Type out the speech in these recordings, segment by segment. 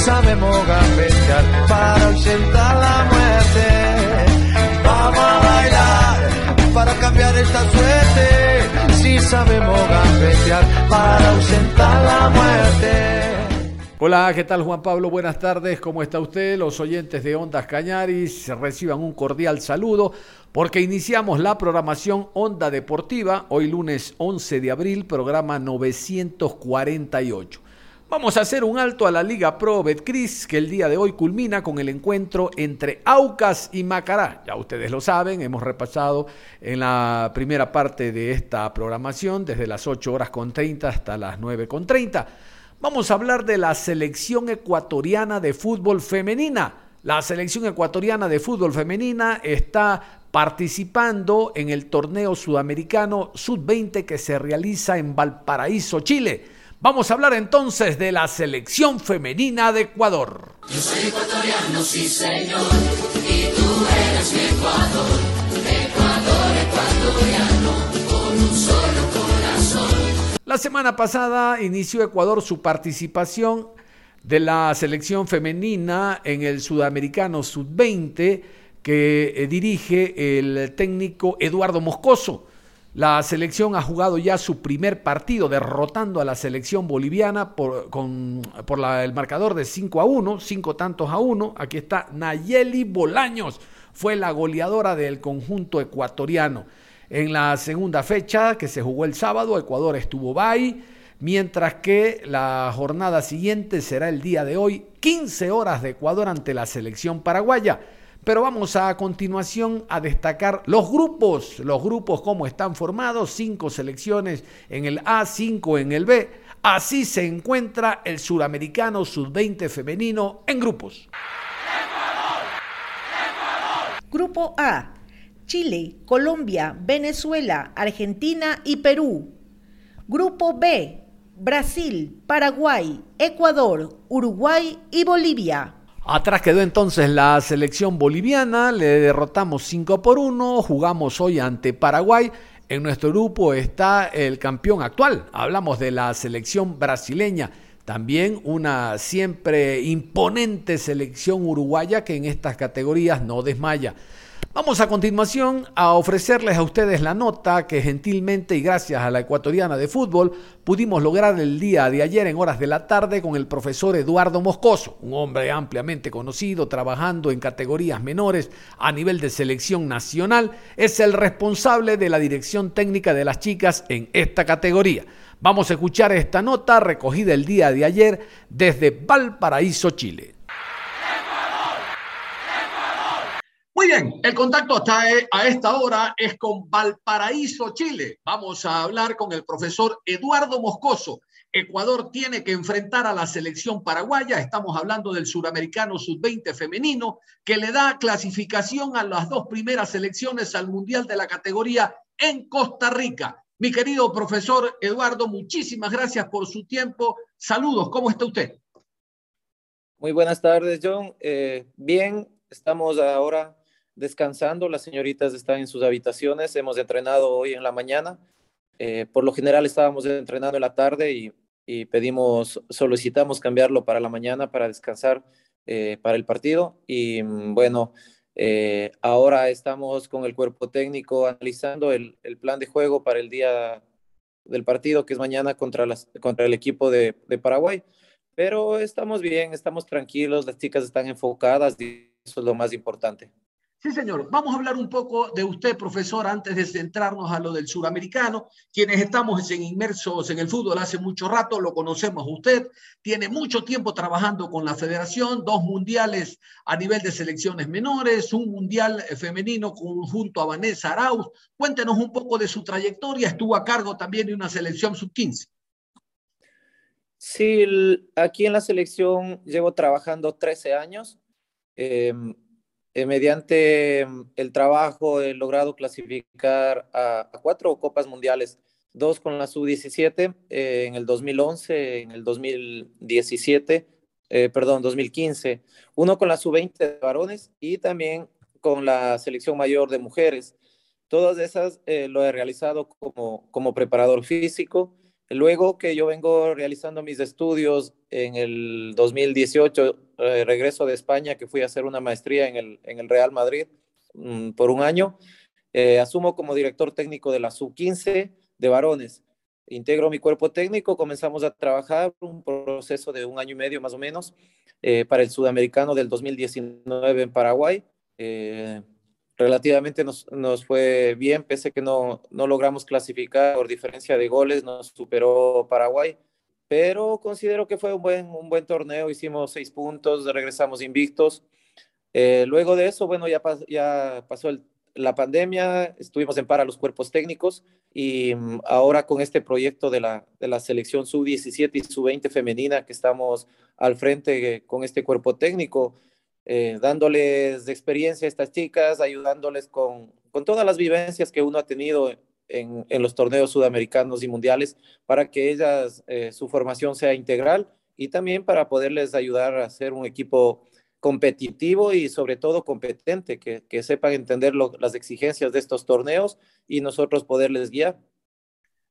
Sabemos gambetear para ausentar la muerte. Vamos a bailar para cambiar esta suerte. Si sabemos gambetear para ausentar la muerte. Hola, ¿qué tal Juan Pablo? Buenas tardes, ¿cómo está usted? Los oyentes de Ondas Cañaris reciban un cordial saludo porque iniciamos la programación Onda Deportiva, hoy lunes 11 de abril, programa 948. Vamos a hacer un alto a la Liga Pro Betcris, que el día de hoy culmina con el encuentro entre Aucas y Macará. Ya ustedes lo saben, hemos repasado en la primera parte de esta programación, desde las 8 horas con 30 hasta las 9 con 30. Vamos a hablar de la selección ecuatoriana de fútbol femenina. La selección ecuatoriana de fútbol femenina está participando en el torneo sudamericano Sub-20 que se realiza en Valparaíso, Chile. Vamos a hablar entonces de la selección femenina de Ecuador. Yo soy ecuatoriano, sí señor, y tú eres mi Ecuador. Ecuador, ecuatoriano, con un solo corazón. La semana pasada inició Ecuador su participación de la selección femenina en el Sudamericano Sub-20 que eh, dirige el técnico Eduardo Moscoso. La selección ha jugado ya su primer partido derrotando a la selección boliviana por, el marcador de 5 a 1, 5 tantos a 1. Aquí está Nayeli Bolaños, fue la goleadora del conjunto ecuatoriano. En la segunda fecha, que se jugó el sábado, Ecuador estuvo bye, mientras que la jornada siguiente será el día de hoy, 15 horas de Ecuador ante la selección paraguaya. Pero vamos a, continuación a destacar los grupos, los grupos cómo están formados, cinco selecciones en el A, cinco en el B. Así se encuentra el suramericano sub-20 femenino en grupos. Grupo A, Chile, Colombia, Venezuela, Argentina y Perú. Grupo B, Brasil, Paraguay, Ecuador, Uruguay y Bolivia. Atrás quedó entonces la selección boliviana, le derrotamos 5 por 1, jugamos hoy ante Paraguay. En nuestro grupo está el campeón actual, hablamos de la selección brasileña, también una siempre imponente selección uruguaya que en estas categorías no desmaya. Vamos a continuación a ofrecerles a ustedes la nota que gentilmente y gracias a la ecuatoriana de fútbol pudimos lograr el día de ayer en horas de la tarde con el profesor Eduardo Moscoso, un hombre ampliamente conocido trabajando en categorías menores a nivel de selección nacional, es el responsable de la dirección técnica de las chicas en esta categoría. Vamos a escuchar esta nota recogida el día de ayer desde Valparaíso, Chile. Muy bien, el contacto hasta e, a esta hora es con Valparaíso, Chile. Vamos a hablar con el profesor Eduardo Moscoso. Ecuador tiene que enfrentar a la selección paraguaya. Estamos hablando del suramericano sub-20 femenino, que le da clasificación a las dos primeras selecciones al Mundial de la categoría en Costa Rica. Mi querido profesor Eduardo, muchísimas gracias por su tiempo. Saludos, ¿cómo está usted? Muy buenas tardes, John. Eh, bien, estamos ahora descansando, las señoritas están en sus habitaciones, hemos entrenado hoy en la mañana, eh, por lo general estábamos entrenando en la tarde y, pedimos, solicitamos cambiarlo para la mañana para descansar eh, para el partido y mm, bueno, eh, ahora estamos con el cuerpo técnico analizando el, plan de juego para el día del partido que es mañana contra, las, contra el equipo de, de Paraguay. Pero estamos bien, estamos tranquilos, las chicas están enfocadas y eso es lo más importante. Sí, señor. Vamos a hablar un poco de usted, profesor, antes de centrarnos a lo del suramericano. Quienes estamos inmersos en el fútbol hace mucho rato, lo conocemos usted. Tiene mucho tiempo trabajando con la federación, dos mundiales a nivel de selecciones menores, un mundial femenino junto a Vanessa Arauz. Cuéntenos un poco de su trayectoria. Estuvo a cargo también de una selección sub-15. Sí, aquí en la selección llevo trabajando 13 años. Eh, eh, mediante mm, el trabajo he logrado clasificar a, cuatro copas mundiales, dos con la sub-17 eh, en el 2011, en el 2017, eh, perdón, 2015, uno con la sub-20 de varones y también con la selección mayor de mujeres. Todas esas lo he realizado como, como preparador físico Luego que yo vengo realizando mis estudios en el 2018, eh, regreso de España, que fui a hacer una maestría en el, en el Real Madrid mm, por un año, eh, asumo como director técnico de la sub-15 de varones. Integro mi cuerpo técnico, comenzamos a trabajar un proceso de un año y medio más o menos eh, para el sudamericano del 2019 en Paraguay relativamente nos, nos, fue bien, pese que no, no logramos clasificar por diferencia de goles, nos superó Paraguay, pero considero que fue un buen, un buen torneo, hicimos seis puntos, regresamos invictos. Eh, luego de eso, bueno, ya, ya pasó la pandemia, estuvimos en para los cuerpos técnicos y mm, ahora con este proyecto de la, de la selección sub-17 y sub-20 femenina que estamos al frente con este cuerpo técnico, eh, dándoles experiencia a estas chicas, ayudándoles con, con todas las vivencias que uno ha tenido en, en los torneos sudamericanos y mundiales para que ellas, eh, su formación sea integral y también para poderles ayudar a ser un equipo competitivo y sobre todo competente, que, que sepan entender las exigencias de estos torneos y nosotros poderles guiar.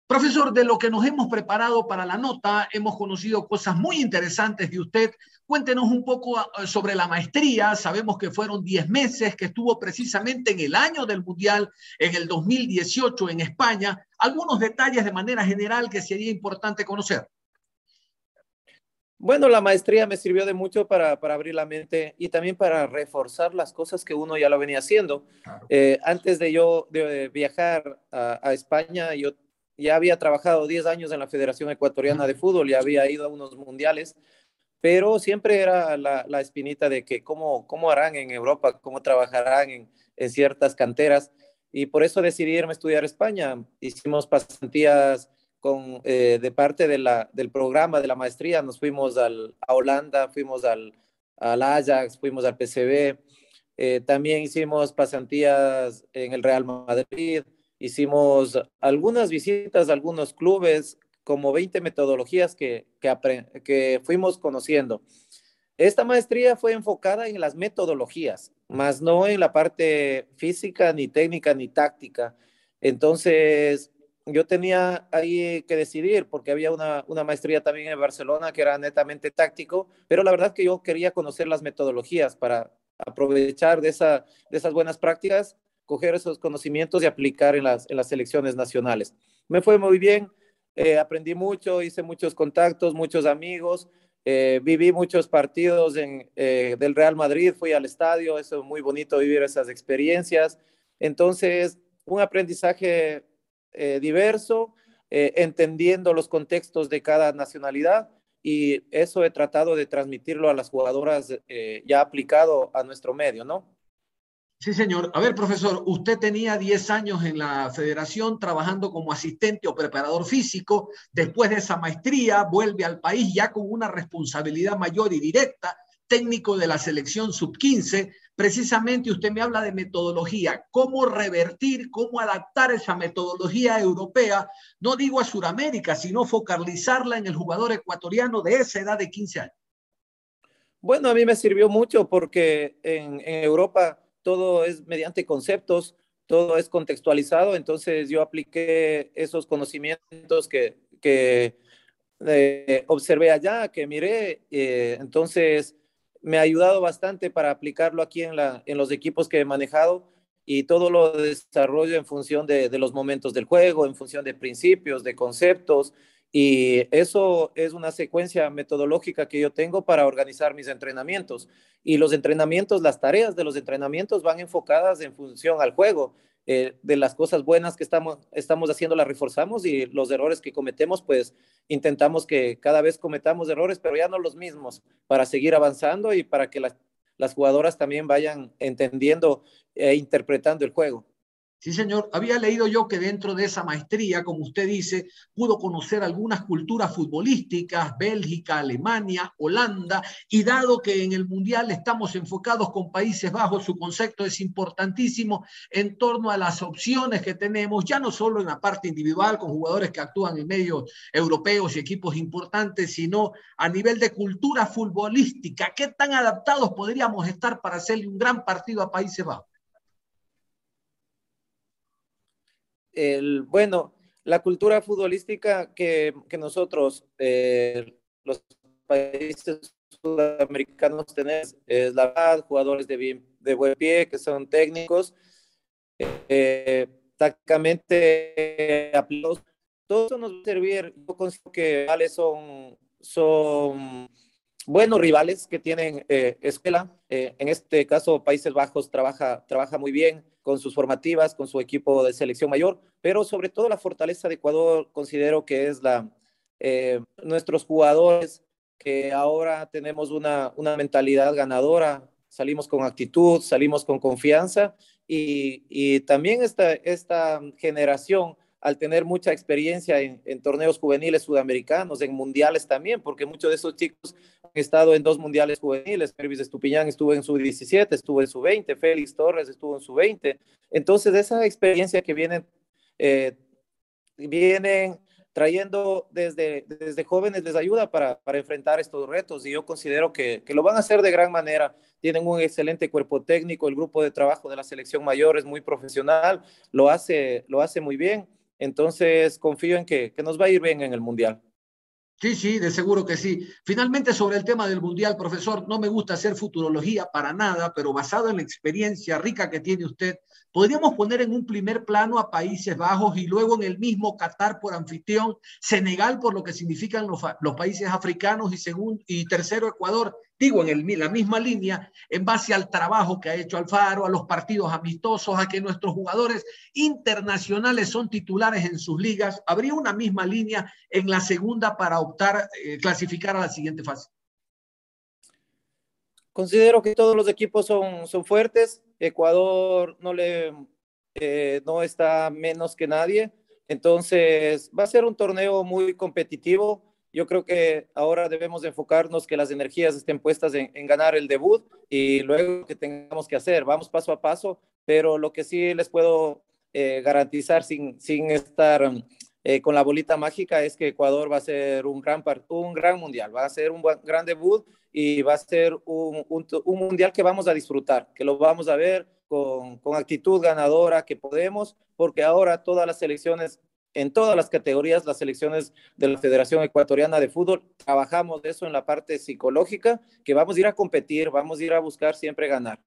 Profesor, de lo que nos hemos preparado para la nota, hemos conocido cosas muy interesantes de usted. Cuéntenos un poco ah, sobre la maestría. Sabemos que fueron 10 meses, que estuvo precisamente en el año del Mundial, en el 2018 en España. Algunos detalles de manera general que sería importante conocer. Bueno, la maestría me sirvió de mucho para, para, abrir la mente y también para reforzar las cosas que uno ya lo venía haciendo. Eh, antes de yo de viajar a, a España, yo ya había trabajado 10 años en la Federación Ecuatoriana de Fútbol y había ido a unos mundiales, pero siempre era la, la espinita de que cómo, cómo harán en Europa, cómo trabajarán en, en, ciertas canteras. Y por eso decidí irme a estudiar España. Hicimos pasantías con, eh, de parte de la, del programa de la maestría. Nos fuimos al, a Holanda, fuimos al, al Ajax, fuimos al PCB. Eh, también hicimos pasantías en el Real Madrid Hicimos algunas visitas a algunos clubes, como 20 metodologías que, que, fuimos conociendo. Esta maestría fue enfocada en las metodologías, más no en la parte física, ni técnica, ni táctica. Entonces, yo tenía ahí que decidir, porque había una, una, maestría también en Barcelona que era netamente táctico, pero la verdad que yo quería conocer las metodologías para aprovechar de, esa, de esas buenas prácticas coger esos conocimientos y aplicar en las, en las selecciones nacionales. Me fue muy bien, eh, aprendí mucho, hice muchos contactos, muchos amigos, eh, viví muchos partidos en, eh, del Real Madrid, fui al estadio, eso es muy bonito vivir esas experiencias. Entonces, un aprendizaje diverso, entendiendo los contextos de cada nacionalidad y eso he tratado de transmitirlo a las jugadoras ya aplicado a nuestro medio, ¿no? Sí, señor. A ver, profesor, usted tenía 10 años en la federación trabajando como asistente o preparador físico. Después de esa maestría, vuelve al país ya con una responsabilidad mayor y directa, técnico de la selección sub-15. Precisamente usted me habla de metodología, cómo revertir, cómo adaptar esa metodología europea, no digo a Sudamérica, sino focalizarla en el jugador ecuatoriano de esa edad de 15 años. Bueno, a mí me sirvió mucho porque en, en Europa todo es mediante conceptos, todo es contextualizado, entonces yo apliqué esos conocimientos que, que eh, observé allá, que miré, eh, entonces me ha ayudado bastante para aplicarlo aquí en, la, en los equipos que he manejado y todo lo desarrollo en función de, de los momentos del juego, en función de principios, de conceptos Y eso es una secuencia metodológica que yo tengo para organizar mis entrenamientos. Y los entrenamientos, las tareas de los entrenamientos van enfocadas en función al juego. Eh, de las cosas buenas que estamos, estamos haciendo las reforzamos y los errores que cometemos, pues intentamos que cada vez cometamos errores, pero ya no los mismos, para seguir avanzando y para que las, las jugadoras también vayan entendiendo e interpretando el juego. Sí, señor. Había leído yo que dentro de esa maestría, como usted dice, pudo conocer algunas culturas futbolísticas, Bélgica, Alemania, Holanda, y dado que en el Mundial estamos enfocados con Países Bajos, su concepto es importantísimo en torno a las opciones que tenemos, ya no solo en la parte individual, con jugadores que actúan en medios europeos y equipos importantes, sino a nivel de cultura futbolística. ¿Qué tan adaptados podríamos estar para hacerle un gran partido a Países Bajos? El, bueno, la cultura futbolística que, nosotros, eh, los países sudamericanos, tenemos es la verdad, jugadores de, buen pie, que son técnicos, eh, tácticamente aplausos. Todo eso nos va a servir. Yo considero que vale son buenos rivales que tienen eh, escuela. Eh, en este caso, Países Bajos trabaja, trabaja muy bien con sus formativas, con su equipo de selección mayor, pero sobre todo la fortaleza de Ecuador considero que es la, eh, nuestros jugadores, que ahora tenemos una, una mentalidad ganadora, salimos con actitud, salimos con confianza y, y también esta, esta generación al tener mucha experiencia en, torneos juveniles sudamericanos, en mundiales también, porque muchos de esos chicos han estado en dos mundiales juveniles. Pervis Estupiñán estuvo en su 17, estuvo en su 20, Félix Torres estuvo en su 20. Entonces, esa experiencia que vienen, eh, vienen trayendo desde, desde jóvenes les ayuda para, para enfrentar estos retos y yo considero que, que, lo van a hacer de gran manera. Tienen un excelente cuerpo técnico, el grupo de trabajo de la selección mayor es muy profesional, lo hace, lo hace muy bien entonces, confío en que, que nos va a ir bien en el Mundial. Sí, sí, de seguro que sí. Finalmente, sobre el tema del Mundial, profesor, no me gusta hacer futurología para nada, pero basado en la experiencia rica que tiene usted, podríamos poner en un primer plano a Países Bajos y luego en el mismo Qatar por anfitrión, Senegal por lo que significan los, los países africanos y, segundo, y tercero Ecuador digo, en el, la misma línea, en base al trabajo que ha hecho Alfaro, a los partidos amistosos, a que nuestros jugadores internacionales son titulares en sus ligas, habría una misma línea en la segunda para optar, eh, clasificar a la siguiente fase. Considero que todos los equipos son, son fuertes. Ecuador no le eh, no está menos que nadie. Entonces va a ser un torneo muy competitivo yo creo que ahora debemos enfocarnos que las energías estén puestas en, ganar el debut y luego que tengamos que hacer. Vamos paso a paso, pero lo que sí les puedo eh, garantizar sin, sin estar eh, con la bolita mágica es que Ecuador va a ser un gran, un gran mundial, va a ser un gran debut y va a ser un, un, un, mundial que vamos a disfrutar, que lo vamos a ver con, con actitud ganadora que podemos, porque ahora todas las selecciones en todas las categorías, las selecciones de la Federación Ecuatoriana de Fútbol, trabajamos eso en la parte psicológica, que vamos a ir a competir, vamos a ir a buscar siempre ganar.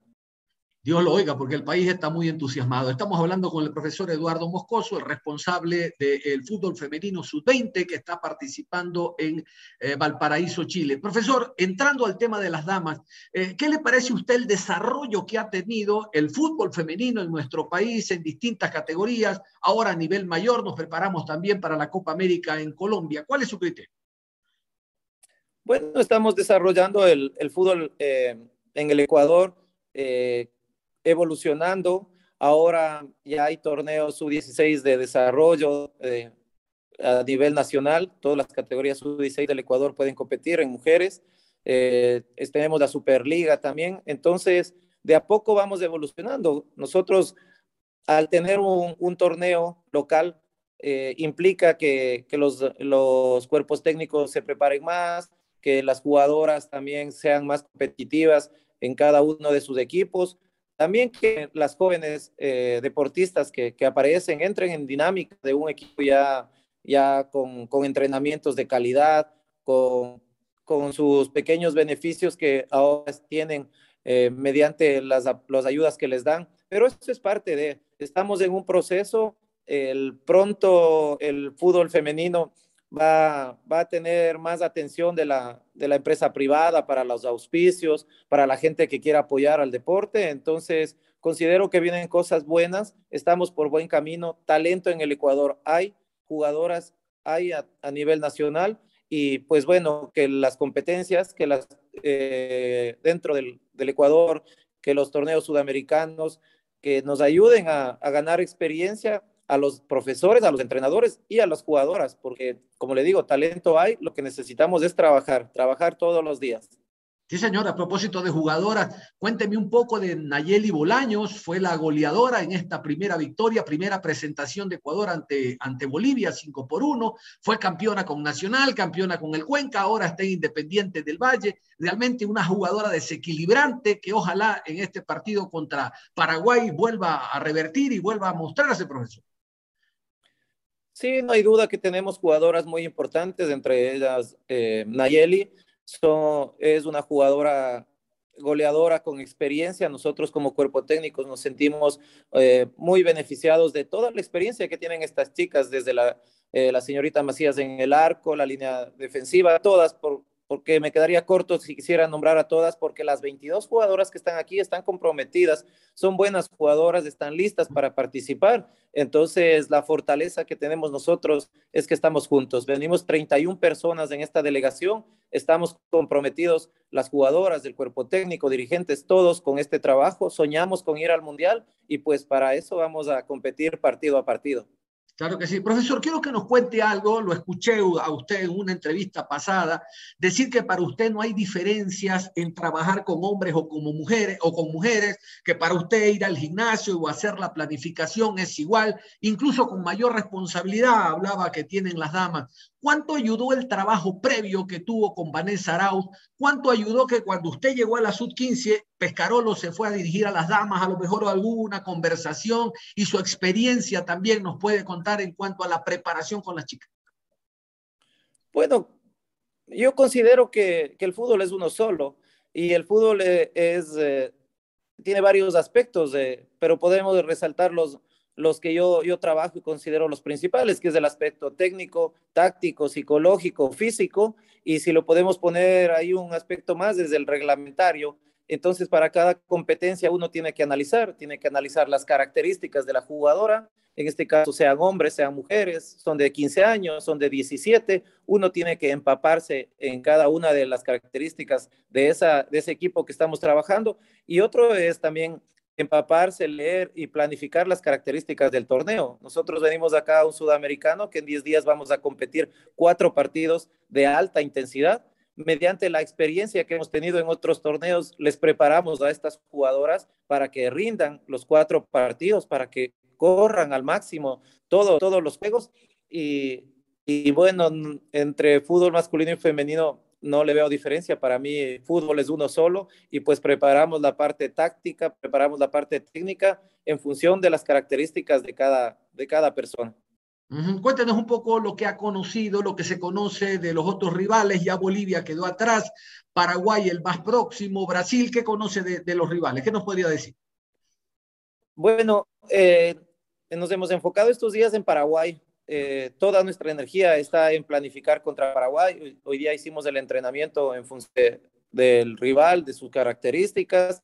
Dios lo oiga, porque el país está muy entusiasmado. Estamos hablando con el profesor Eduardo Moscoso, el responsable del fútbol femenino sub-20 que está participando en eh, Valparaíso, Chile. Profesor, entrando al tema de las damas, eh, ¿qué le parece a usted el desarrollo que ha tenido el fútbol femenino en nuestro país en distintas categorías? Ahora a nivel mayor nos preparamos también para la Copa América en Colombia. ¿Cuál es su criterio? Bueno, estamos desarrollando el, fútbol eh, en el Ecuador evolucionando. Ahora ya hay torneos sub-16 de desarrollo eh, a nivel nacional. Todas las categorías sub-16 del Ecuador pueden competir en mujeres. Eh, tenemos la Superliga también. Entonces, de a poco vamos evolucionando. Nosotros, al tener un, torneo local, eh, implica que, que los, los cuerpos técnicos se preparen más, que las jugadoras también sean más competitivas en cada uno de sus equipos. También que las jóvenes eh, deportistas que, que, aparecen entren en dinámica de un equipo ya, ya con, con entrenamientos de calidad, con, con, sus pequeños beneficios que ahora tienen eh, mediante las, las ayudas que les dan. Pero eso es parte de, estamos en un proceso, el pronto el fútbol femenino va, va a tener más atención de la, de la empresa privada para los auspicios, para la gente que quiera apoyar al deporte. Entonces, considero que vienen cosas buenas, estamos por buen camino, talento en el Ecuador hay, jugadoras hay a, nivel nacional. Y pues bueno, que las competencias, que las eh, dentro del, Ecuador, que los torneos sudamericanos, que nos ayuden a ganar experiencia a los profesores, a los entrenadores y a las jugadoras, porque como le digo, talento hay, lo que necesitamos es trabajar, trabajar todos los días. Sí, señor, a propósito de jugadoras, cuénteme un poco de Nayeli Bolaños, fue la goleadora en esta primera victoria, primera presentación de Ecuador ante, ante Bolivia, 5 por 1, fue campeona con Nacional, campeona con el Cuenca, ahora está en Independiente del Valle, realmente una jugadora desequilibrante que ojalá en este partido contra Paraguay vuelva a revertir y vuelva a mostrarse, profesor. Sí, no hay duda que tenemos jugadoras muy importantes, entre ellas eh, Nayeli, es una jugadora goleadora con experiencia. Nosotros como cuerpo técnico nos sentimos eh, muy beneficiados de toda la experiencia que tienen estas chicas, desde la, eh, la señorita Macías en el arco, la línea defensiva, todas por, porque me quedaría corto si quisiera nombrar a todas, porque las 22 jugadoras que están aquí están comprometidas, son buenas jugadoras, están listas para participar. Entonces, la fortaleza que tenemos nosotros es que estamos juntos. Venimos 31 personas en esta delegación, estamos comprometidos, las jugadoras del cuerpo técnico, dirigentes, todos con este trabajo, soñamos con ir al Mundial y pues para eso vamos a competir partido a partido. Claro que sí. Profesor, quiero que nos cuente algo, lo escuché a usted en una entrevista pasada, decir que para usted no hay diferencias en trabajar con hombres o como mujeres o con mujeres, que para usted ir al gimnasio o hacer la planificación es igual, incluso con mayor responsabilidad, hablaba que tienen las damas. ¿Cuánto ayudó el trabajo previo que tuvo con Vanessa Arauz? ¿Cuánto ayudó que cuando usted llegó a la Sub-15, Pescarolo se fue a dirigir a las damas, a lo mejor alguna conversación y su experiencia también nos puede contar en cuanto a la preparación con las chicas? Bueno, yo considero que, el fútbol es uno solo y el fútbol eh, eh, tiene varios aspectos, eh, pero podemos resaltar los, los que yo, yo trabajo y considero los principales, que es el aspecto técnico, táctico, psicológico, físico, y si lo podemos poner ahí un aspecto más desde el reglamentario, entonces para cada competencia uno tiene que analizar, tiene que analizar las características de la jugadora, en este caso sean hombres, sean mujeres, son de 15 años, son de 17, uno tiene que empaparse en cada una de las características de, esa, de ese equipo que estamos trabajando, y otro es también empaparse, leer y planificar las características del torneo. Nosotros venimos acá a un sudamericano que en 10 días vamos a competir cuatro partidos de alta intensidad. Mediante la experiencia que hemos tenido en otros torneos, les preparamos a estas jugadoras para que rindan los cuatro partidos, para que corran al máximo todo, todos los juegos. Y, y bueno, entre fútbol masculino y femenino no le veo diferencia. Para mí, fútbol es uno solo y pues preparamos la parte táctica, preparamos la parte técnica en función de las características de cada, de cada persona. Cuéntenos un poco lo que ha conocido, lo que se conoce de los otros rivales. Ya Bolivia quedó atrás, Paraguay el más próximo, Brasil, ¿qué conoce de, los rivales? ¿Qué nos podría decir? Bueno, eh, nos hemos enfocado estos días en Paraguay. Eh, toda nuestra energía está en planificar contra Paraguay. Hoy día hicimos el entrenamiento en función del rival, de sus características.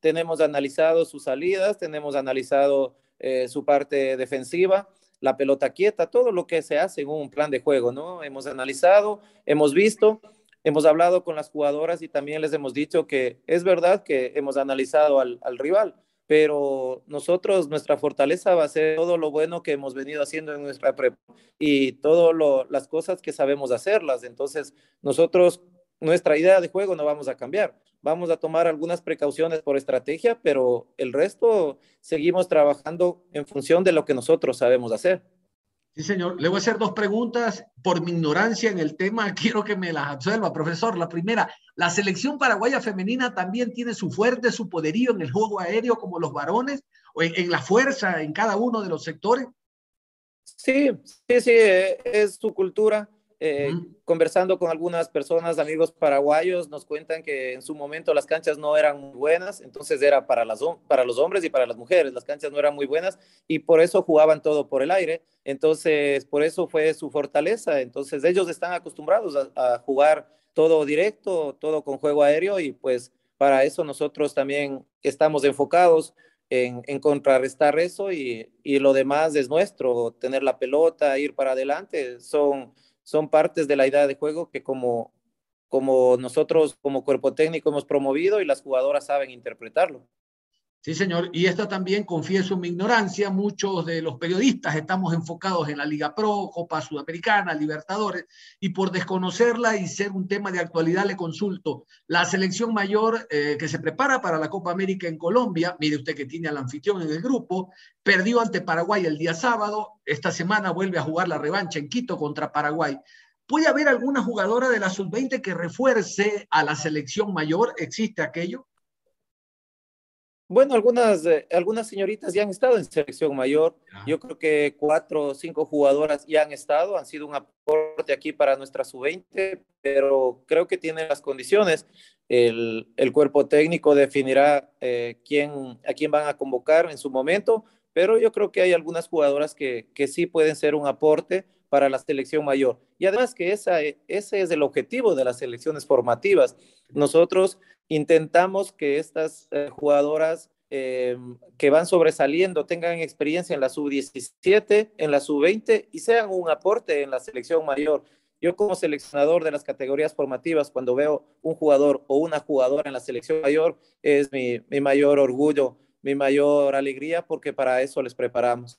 Tenemos analizado sus salidas, tenemos analizado eh, su parte defensiva, la pelota quieta, todo lo que se hace en un plan de juego, ¿no? Hemos analizado, hemos visto, hemos hablado con las jugadoras y también les hemos dicho que es verdad que hemos analizado al, al rival pero nosotros, nuestra fortaleza va a ser todo lo bueno que hemos venido haciendo en nuestra prepa y todas las cosas que sabemos hacerlas. Entonces, nosotros, nuestra idea de juego no vamos a cambiar. Vamos a tomar algunas precauciones por estrategia, pero el resto seguimos trabajando en función de lo que nosotros sabemos hacer. Sí, señor. Le voy a hacer dos preguntas por mi ignorancia en el tema. Quiero que me las absuelva, profesor. La primera, ¿la selección paraguaya femenina también tiene su fuerte, su poderío en el juego aéreo como los varones o en, la fuerza en cada uno de los sectores? Sí, sí, sí, es su cultura. Eh, conversando con algunas personas, amigos paraguayos, nos cuentan que en su momento las canchas no eran muy buenas, entonces era para, las, para los hombres y para las mujeres, las canchas no eran muy buenas y por eso jugaban todo por el aire, entonces por eso fue su fortaleza, entonces ellos están acostumbrados a, jugar todo directo, todo con juego aéreo y pues para eso nosotros también estamos enfocados en, en contrarrestar eso y, y lo demás es nuestro, tener la pelota, ir para adelante, son son partes de la idea de juego que como, como nosotros como cuerpo técnico hemos promovido y las jugadoras saben interpretarlo. Sí, señor. Y esta también, confieso mi ignorancia, muchos de los periodistas estamos enfocados en la Liga Pro, Copa Sudamericana, Libertadores, y por desconocerla y ser un tema de actualidad le consulto. La selección mayor eh, que se prepara para la Copa América en Colombia, mire usted que tiene al anfitrión en el grupo, perdió ante Paraguay el día sábado, esta semana vuelve a jugar la revancha en Quito contra Paraguay. ¿Puede haber alguna jugadora de la sub-20 que refuerce a la selección mayor? ¿Existe aquello? Bueno, algunas, eh, algunas señoritas ya han estado en selección mayor. Yo creo que cuatro o cinco jugadoras ya han estado, han sido un aporte aquí para nuestra sub-20, pero creo que tienen las condiciones. El, el cuerpo técnico definirá eh, quién, a quién van a convocar en su momento, pero yo creo que hay algunas jugadoras que, que sí pueden ser un aporte para la selección mayor. Y además que esa, ese es el objetivo de las selecciones formativas. Nosotros intentamos que estas eh, jugadoras eh, que van sobresaliendo tengan experiencia en la sub-17, en la sub-20 y sean un aporte en la selección mayor. Yo como seleccionador de las categorías formativas, cuando veo un jugador o una jugadora en la selección mayor, es mi mayor orgullo, mi mayor alegría, porque para eso les preparamos.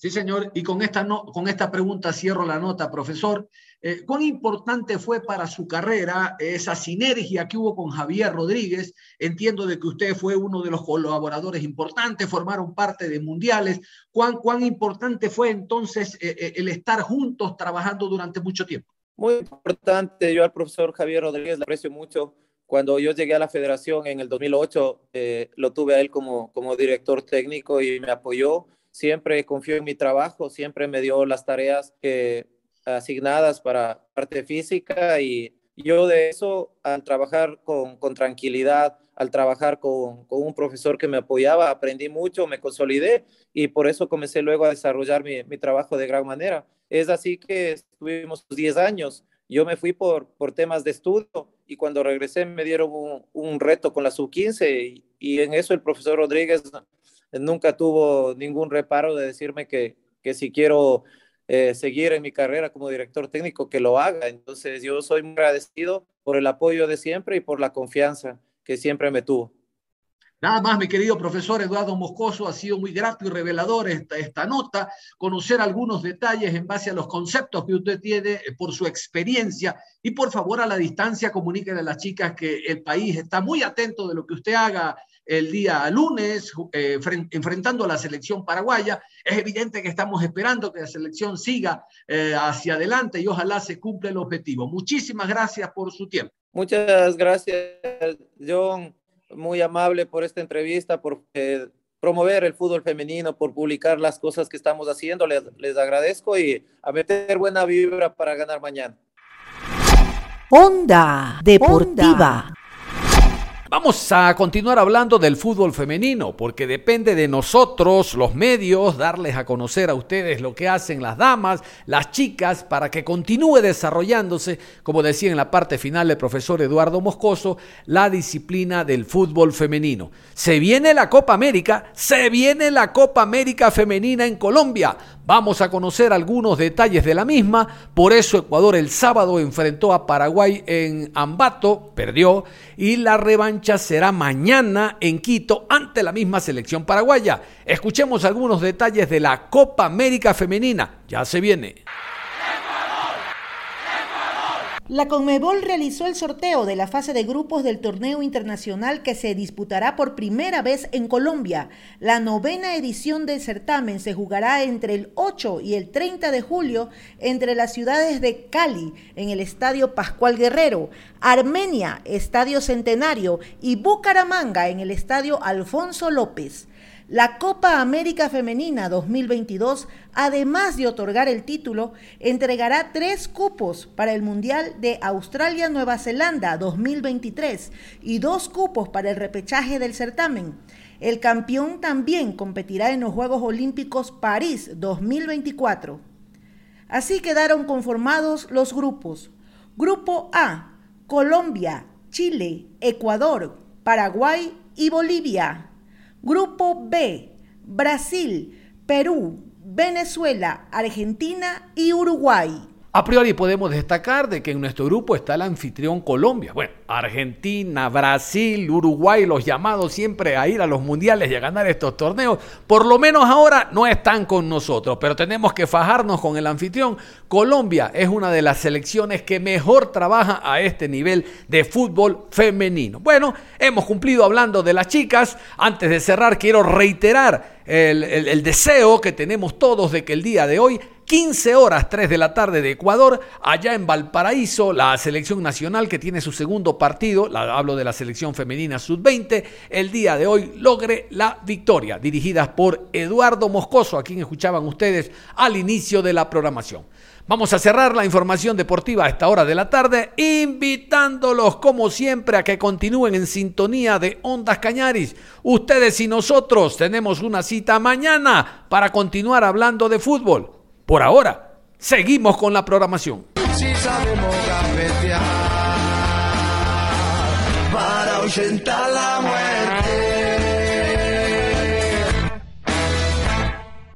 Sí, señor. Y con esta, con esta pregunta cierro la nota, profesor. Eh, ¿Cuán importante fue para su carrera esa sinergia que hubo con Javier Rodríguez? Entiendo de que usted fue uno de los colaboradores importantes, formaron parte de mundiales. ¿Cuán, cuán importante fue entonces eh, eh, el estar juntos trabajando durante mucho tiempo? Muy importante. Yo al profesor Javier Rodríguez le aprecio mucho. Cuando yo llegué a la federación en el 2008, lo tuve a él como, como director técnico y me apoyó siempre confió en mi trabajo, siempre me dio las tareas asignadas para parte física y yo de eso, al trabajar con, con tranquilidad, al trabajar con, con, un profesor que me apoyaba, aprendí mucho, me consolidé y por eso comencé luego a desarrollar mi, mi trabajo de gran manera. Es así que estuvimos 10 años. Yo me fui por, por temas de estudio y cuando regresé me dieron un, reto con la sub-15 y, y en eso el profesor Rodríguez nunca tuvo ningún reparo de decirme que, que si quiero eh, seguir en mi carrera como director técnico, que lo haga. Entonces yo soy muy agradecido por el apoyo de siempre y por la confianza que siempre me tuvo. Nada más, mi querido profesor Eduardo Moscoso, ha sido muy grato y revelador esta, esta, nota, conocer algunos detalles en base a los conceptos que usted tiene eh, por su experiencia y por favor a la distancia comuníquenle a las chicas que el país está muy atento de lo que usted haga el día lunes, eh, enfrentando a la selección paraguaya. Es evidente que estamos esperando que la selección siga eh, hacia adelante y ojalá se cumpla el objetivo. Muchísimas gracias por su tiempo. Muchas gracias, John. Muy amable por esta entrevista, por eh, promover el fútbol femenino, por publicar las cosas que estamos haciendo. Les, les agradezco y a meter buena vibra para ganar mañana. Onda Deportiva. Vamos a continuar hablando del fútbol femenino, porque depende de nosotros, los medios, darles a conocer a ustedes lo que hacen las damas, las chicas, para que continúe desarrollándose, como decía en la parte final el profesor Eduardo Moscoso, la disciplina del fútbol femenino. Se viene la Copa América, se viene la Copa América femenina en Colombia. Vamos a conocer algunos detalles de la misma, por eso Ecuador el sábado enfrentó a Paraguay en Ambato, perdió, y la revancha será mañana en Quito ante la misma selección paraguaya. Escuchemos algunos detalles de la Copa América Femenina, ya se viene. La Conmebol realizó el sorteo de la fase de grupos del torneo internacional que se disputará por primera vez en Colombia. La novena edición del certamen se jugará entre el 8 y el 30 de julio entre las ciudades de Cali, en el Estadio Pascual Guerrero, Armenia, Estadio Centenario y Bucaramanga, en el Estadio Alfonso López. La Copa América Femenina 2022, además de otorgar el título, entregará tres cupos para el Mundial de Australia-Nueva Zelanda 2023 y dos cupos para el repechaje del certamen. El campeón también competirá en los Juegos Olímpicos París 2024. Así quedaron conformados los grupos. Grupo A, Colombia, Chile, Ecuador, Paraguay y Bolivia. Grupo B, Brasil, Perú, Venezuela, Argentina y Uruguay. A priori podemos destacar de que en nuestro grupo está el anfitrión Colombia. Bueno, Argentina, Brasil, Uruguay, los llamados siempre a ir a los mundiales y a ganar estos torneos, por lo menos ahora no están con nosotros, pero tenemos que fajarnos con el anfitrión. Colombia es una de las selecciones que mejor trabaja a este nivel de fútbol femenino. Bueno, hemos cumplido hablando de las chicas. Antes de cerrar, quiero reiterar el, el deseo que tenemos todos de que el día de hoy 15 horas 3 de la tarde de Ecuador, allá en Valparaíso, la selección nacional que tiene su segundo partido, hablo de la selección femenina sub-20, el día de hoy logre la victoria, dirigidas por Eduardo Moscoso, a quien escuchaban ustedes al inicio de la programación. Vamos a cerrar la información deportiva a esta hora de la tarde, invitándolos como siempre a que continúen en sintonía de Ondas Cañaris. Ustedes y nosotros tenemos una cita mañana para continuar hablando de fútbol. Por ahora, seguimos con la programación.